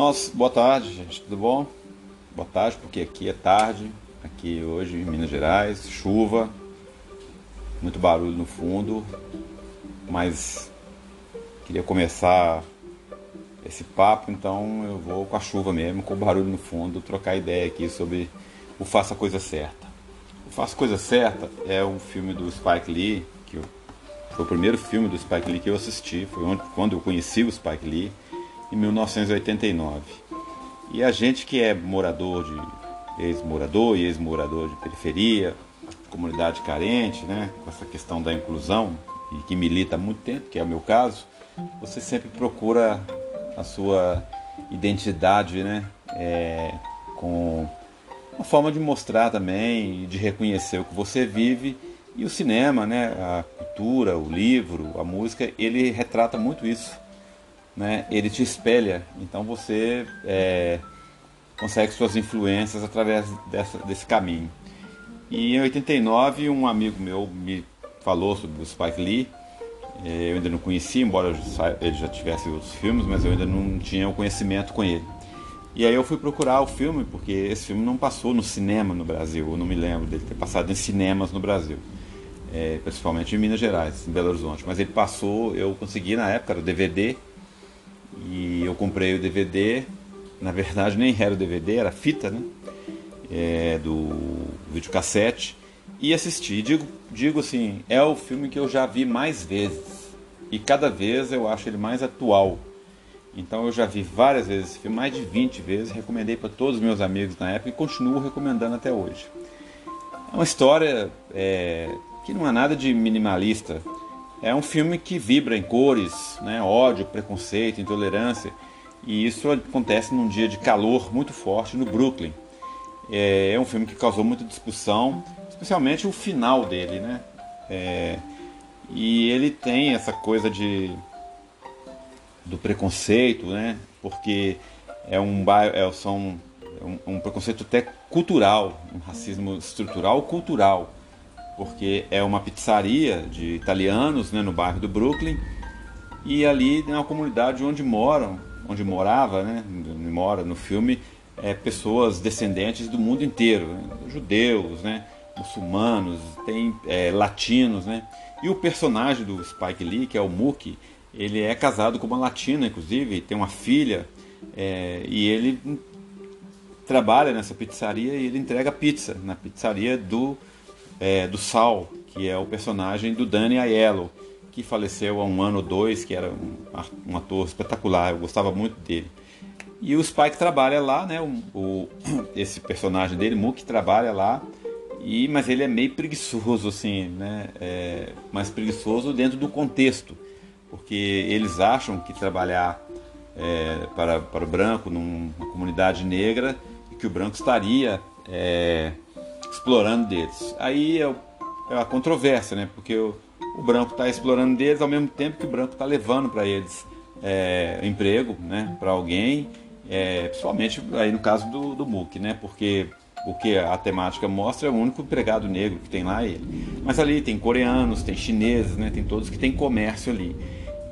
Nossa, boa tarde, gente, tudo bom? Boa tarde, porque aqui é tarde, aqui hoje em Minas Gerais, chuva, muito barulho no fundo, mas queria começar esse papo, então eu vou com a chuva mesmo, com o barulho no fundo, trocar ideia aqui sobre o Faça a Coisa Certa. O Faça a Coisa Certa é um filme do Spike Lee, que foi o primeiro filme do Spike Lee que eu assisti, foi onde, quando eu conheci o Spike Lee em 1989. E a gente que é morador de ex-morador e ex-morador de periferia, comunidade carente, né, com essa questão da inclusão e que milita há muito tempo, que é o meu caso, você sempre procura a sua identidade, né, é, com uma forma de mostrar também e de reconhecer o que você vive e o cinema, né, a cultura, o livro, a música, ele retrata muito isso né, ele te espelha. Então você é, consegue suas influências através dessa, desse caminho. E em 89, um amigo meu me falou sobre o Spike Lee. É, eu ainda não conhecia, embora ele já tivesse os filmes, mas eu ainda não tinha o conhecimento com ele. E aí eu fui procurar o filme, porque esse filme não passou no cinema no Brasil, eu não me lembro dele ter passado em cinemas no Brasil. É, principalmente em Minas Gerais, em Belo Horizonte. Mas ele passou, eu consegui na época, era o DVD, eu comprei o DVD, na verdade nem era o DVD, era fita, né? É, do videocassete e assisti. Digo, digo assim, é o filme que eu já vi mais vezes e cada vez eu acho ele mais atual. Então eu já vi várias vezes esse filme, mais de 20 vezes, recomendei para todos os meus amigos na época e continuo recomendando até hoje. É uma história é, que não é nada de minimalista, é um filme que vibra em cores, né? ódio, preconceito, intolerância. E isso acontece num dia de calor muito forte no Brooklyn. É, é um filme que causou muita discussão, especialmente o final dele, né? É, e ele tem essa coisa de do preconceito, né? Porque é um é, são é um, um preconceito até cultural, um racismo estrutural cultural porque é uma pizzaria de italianos né, no bairro do Brooklyn e ali na comunidade onde moram, onde morava, né, mora no filme, é, pessoas descendentes do mundo inteiro, né, judeus, né, muçulmanos, tem é, latinos, né, e o personagem do Spike Lee, que é o Mookie, ele é casado com uma latina, inclusive, tem uma filha, é, e ele trabalha nessa pizzaria e ele entrega pizza na pizzaria do é, do Sal, que é o personagem do Danny Aiello, que faleceu há um ano ou dois, que era um, um ator espetacular, eu gostava muito dele. E o Spike trabalha lá, né? O, o esse personagem dele, Mook, trabalha lá, e, mas ele é meio preguiçoso, assim, né? É, mas preguiçoso dentro do contexto, porque eles acham que trabalhar é, para, para o branco numa comunidade negra que o branco estaria é, explorando deles. Aí é, é a controvérsia, né? Porque o, o branco está explorando deles ao mesmo tempo que o branco está levando para eles é, emprego, né? Para alguém, é, principalmente aí no caso do, do MOOC, né? Porque o que a temática mostra é o único empregado negro que tem lá ele. Mas ali tem coreanos, tem chineses, né? Tem todos que tem comércio ali.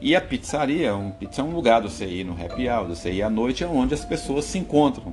E a pizzaria, um, pizza é um lugar do ir no happy hour, do ir à noite, é onde as pessoas se encontram.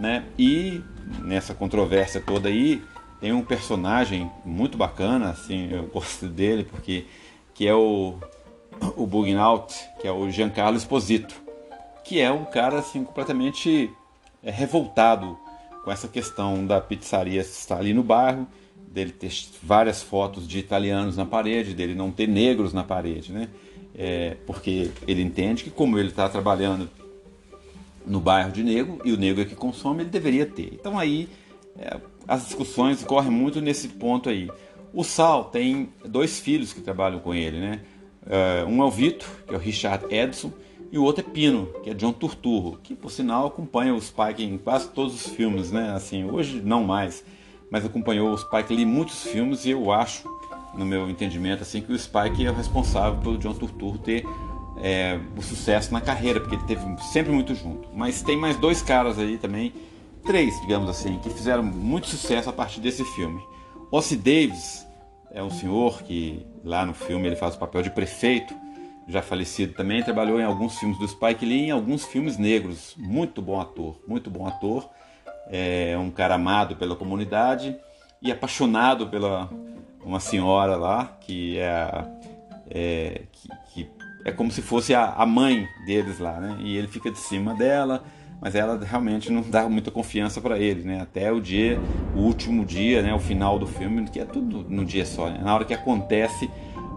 Né? E nessa controvérsia toda aí, tem um personagem muito bacana, assim, eu gosto dele, porque que é o, o Bugnaut, que é o Giancarlo Esposito, que é um cara assim completamente é, revoltado com essa questão da pizzaria estar ali no bairro, dele ter várias fotos de italianos na parede, dele não ter negros na parede, né? É, porque ele entende que como ele está trabalhando no bairro de negro e o negro é que consome, ele deveria ter. Então aí é, as discussões correm muito nesse ponto aí. O Sal tem dois filhos que trabalham com ele, né? Uh, um é o Vitor, que é o Richard Edson, e o outro é Pino, que é John Turturro, que por sinal acompanha o Spike em quase todos os filmes, né? Assim, hoje não mais, mas acompanhou o Spike em muitos filmes e eu acho, no meu entendimento, assim, que o Spike é o responsável pelo John Turturro ter é, o sucesso na carreira, porque ele teve sempre muito junto. Mas tem mais dois caras aí também, três, digamos assim, que fizeram muito sucesso a partir desse filme. Ossie Davis é um senhor que lá no filme ele faz o papel de prefeito já falecido também, trabalhou em alguns filmes do Spike Lee em alguns filmes negros. Muito bom ator, muito bom ator. É um cara amado pela comunidade e apaixonado pela uma senhora lá que é, é que, que, é como se fosse a, a mãe deles lá, né? E ele fica de cima dela, mas ela realmente não dá muita confiança para ele, né? Até o dia, o último dia, né? O final do filme, que é tudo no dia só, né? Na hora que acontece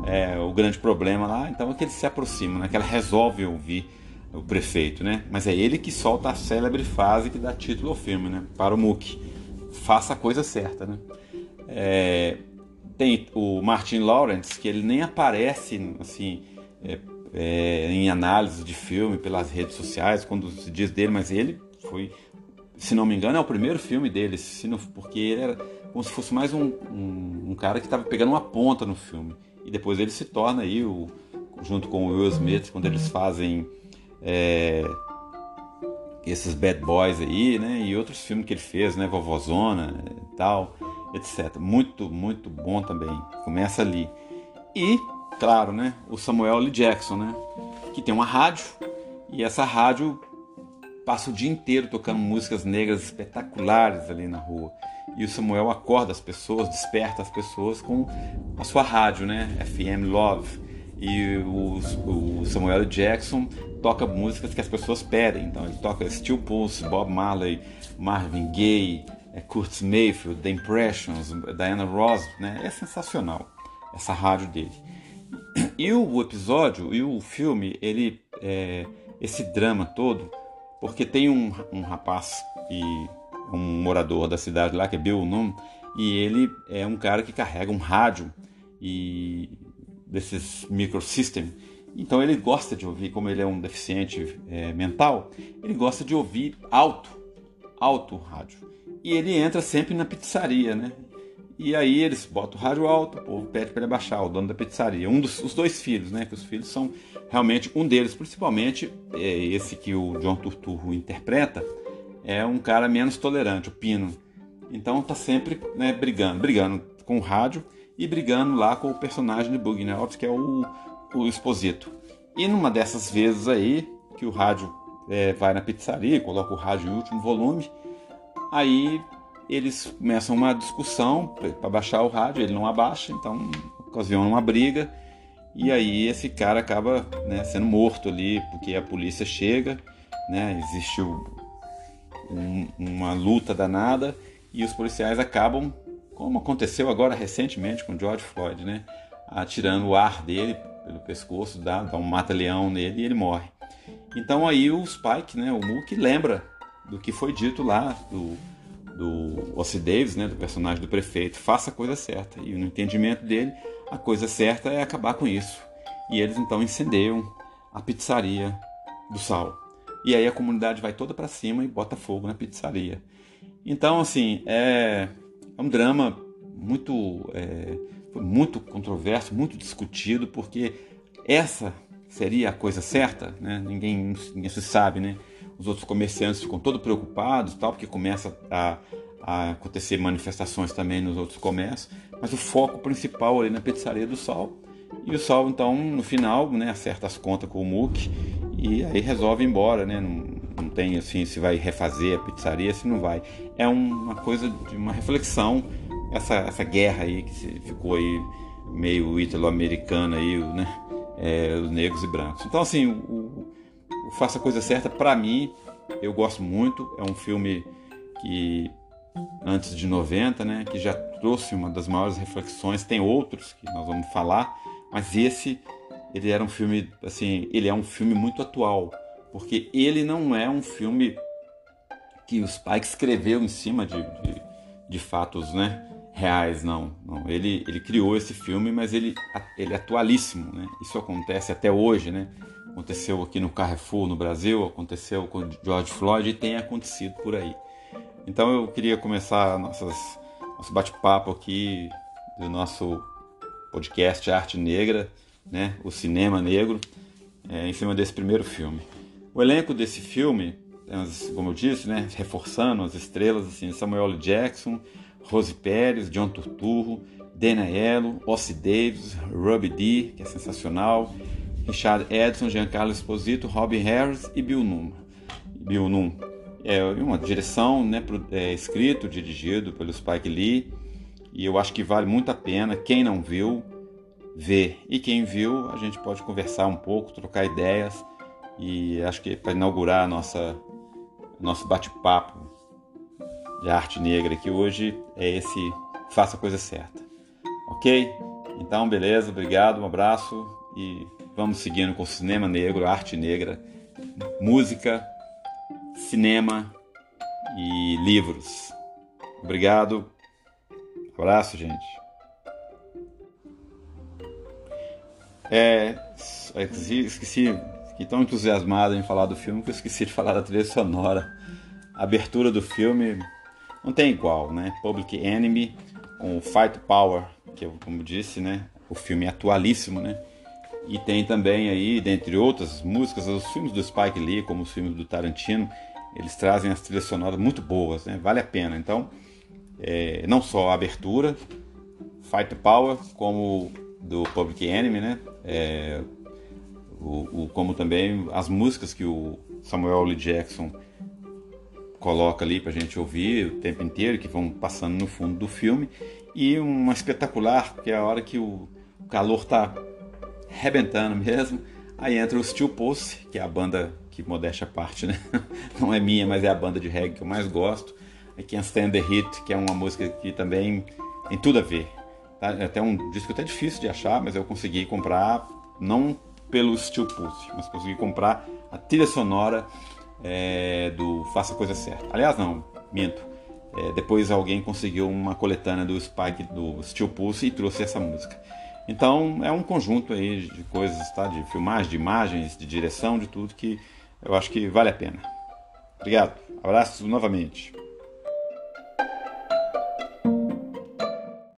é, o grande problema lá, então é que ele se aproxima, né? Que ela resolve ouvir o prefeito, né? Mas é ele que solta a célebre frase que dá título ao filme, né? Para o Mook, faça a coisa certa, né? É, tem o Martin Lawrence que ele nem aparece assim é, é, em análise de filme pelas redes sociais quando se diz dele, mas ele foi, se não me engano, é o primeiro filme dele, não, porque ele era como se fosse mais um, um, um cara que estava pegando uma ponta no filme e depois ele se torna aí o junto com o Will Smith quando eles fazem é, esses Bad Boys aí, né? E outros filmes que ele fez, né? Vovozona e tal, etc. Muito, muito bom também. Começa ali. E, claro, né? O Samuel L. Jackson, né? Que tem uma rádio e essa rádio passa o dia inteiro tocando músicas negras espetaculares ali na rua. E o Samuel acorda as pessoas, desperta as pessoas com a sua rádio, né? FM Love. E o, Samuel L. Jackson toca músicas que as pessoas pedem. Então ele toca Steel Pulse, Bob Marley, Marvin Gaye, é, Curtis Mayfield, The Impressions, Diana Ross, né? É sensacional essa rádio dele. E o episódio e o filme, ele é, esse drama todo, porque tem um, um rapaz e um morador da cidade lá que é Bill Num, e ele é um cara que carrega um rádio e desses microsystem então ele gosta de ouvir, como ele é um deficiente é, mental, ele gosta de ouvir alto, alto rádio. E ele entra sempre na pizzaria, né? E aí eles botam o rádio alto, o povo pede para ele baixar, o dono da pizzaria. Um dos os dois filhos, né? Que os filhos são realmente um deles, principalmente é, esse que o John Turturro interpreta, é um cara menos tolerante, o Pino. Então tá sempre né, brigando, brigando com o rádio e brigando lá com o personagem de Bug Nights, que é o o Exposito. E numa dessas vezes aí, que o rádio é, vai na pizzaria, coloca o rádio em último volume, aí eles começam uma discussão para baixar o rádio, ele não abaixa, então ocasiona uma briga, e aí esse cara acaba né, sendo morto ali, porque a polícia chega, né, existe um, uma luta danada, e os policiais acabam, como aconteceu agora recentemente com George Floyd, né, atirando o ar dele pelo pescoço, dá, dá um mata-leão nele e ele morre. Então aí o Spike, né, o Mook, lembra do que foi dito lá do, do Ossie Davis, né, do personagem do prefeito, faça a coisa certa. E no entendimento dele, a coisa certa é acabar com isso. E eles então incendeiam a pizzaria do Sal. E aí a comunidade vai toda para cima e bota fogo na pizzaria. Então, assim, é, é um drama muito é, muito controverso, muito discutido, porque essa seria a coisa certa, né? ninguém, ninguém se sabe, né? Os outros comerciantes ficam todos preocupados, tal, porque começa a, a acontecer manifestações também nos outros comércios, mas o foco principal ali na pizzaria do Sol. E o Sol, então, no final, né, acerta as contas com o Mook e aí resolve ir embora, né? Não, não tem assim se vai refazer a pizzaria, se não vai. É uma coisa de uma reflexão essa, essa guerra aí que ficou aí meio ítalo-americana aí, né? É, os negros e brancos. Então assim, o Faça a Coisa Certa para mim eu gosto muito. É um filme que antes de 90, né? Que já trouxe uma das maiores reflexões. Tem outros que nós vamos falar, mas esse ele era um filme assim, ele é um filme muito atual, porque ele não é um filme que os pais escreveu em cima de, de, de fatos, né? reais, não. não. Ele, ele criou esse filme, mas ele, ele é atualíssimo, né? Isso acontece até hoje, né? Aconteceu aqui no Carrefour, no Brasil, aconteceu com George Floyd e tem acontecido por aí. Então eu queria começar nossas, nosso bate-papo aqui do nosso podcast Arte Negra, né? O Cinema Negro, é, em cima desse primeiro filme. O elenco desse filme, como eu disse, né? Reforçando as estrelas, assim, Samuel L. Jackson, Rose Pérez, John Turturro, Dana Yellow, Ossie Davis, Ruby D, que é sensacional, Richard Edson, Giancarlo Esposito, Robin Harris e Bill Num. Bill Num. É uma direção, né, é, escrito, dirigido pelo Spike Lee, e eu acho que vale muito a pena. Quem não viu, ver. E quem viu, a gente pode conversar um pouco, trocar ideias, e acho que para inaugurar nossa nosso bate-papo de arte negra que hoje é esse faça a coisa certa. Ok? Então, beleza, obrigado, um abraço e vamos seguindo com cinema negro, arte negra, música, cinema e livros. Obrigado, abraço, gente. É, esqueci, fiquei tão entusiasmado em falar do filme que eu esqueci de falar da trilha sonora. A abertura do filme não tem igual, né? Public Enemy com Fight Power, que como disse, né? O filme é atualíssimo, né? E tem também aí, dentre outras músicas, os filmes do Spike Lee, como os filmes do Tarantino, eles trazem as trilhas sonoras muito boas, né? Vale a pena. Então, é, não só a abertura, Fight Power, como do Public Enemy, né? É, o, o, como também as músicas que o Samuel L. Jackson coloca ali para a gente ouvir o tempo inteiro, que vão passando no fundo do filme, e uma espetacular, que é a hora que o calor está rebentando mesmo, aí entra o Steel Pulse, que é a banda que modéstia parte, né? Não é minha, mas é a banda de reggae que eu mais gosto. Aí Can't Stand the Hit, que é uma música que também tem tudo a ver. Tá? É até um disco até difícil de achar, mas eu consegui comprar, não pelo Steel Pulse, mas consegui comprar a trilha sonora é, do Faça a Coisa Certa. Aliás, não, minto. É, depois alguém conseguiu uma coletânea do Spike do Steel Pulse e trouxe essa música. Então é um conjunto aí de coisas, tá? De filmagem, de imagens, de direção, de tudo que eu acho que vale a pena. Obrigado. Abraços novamente.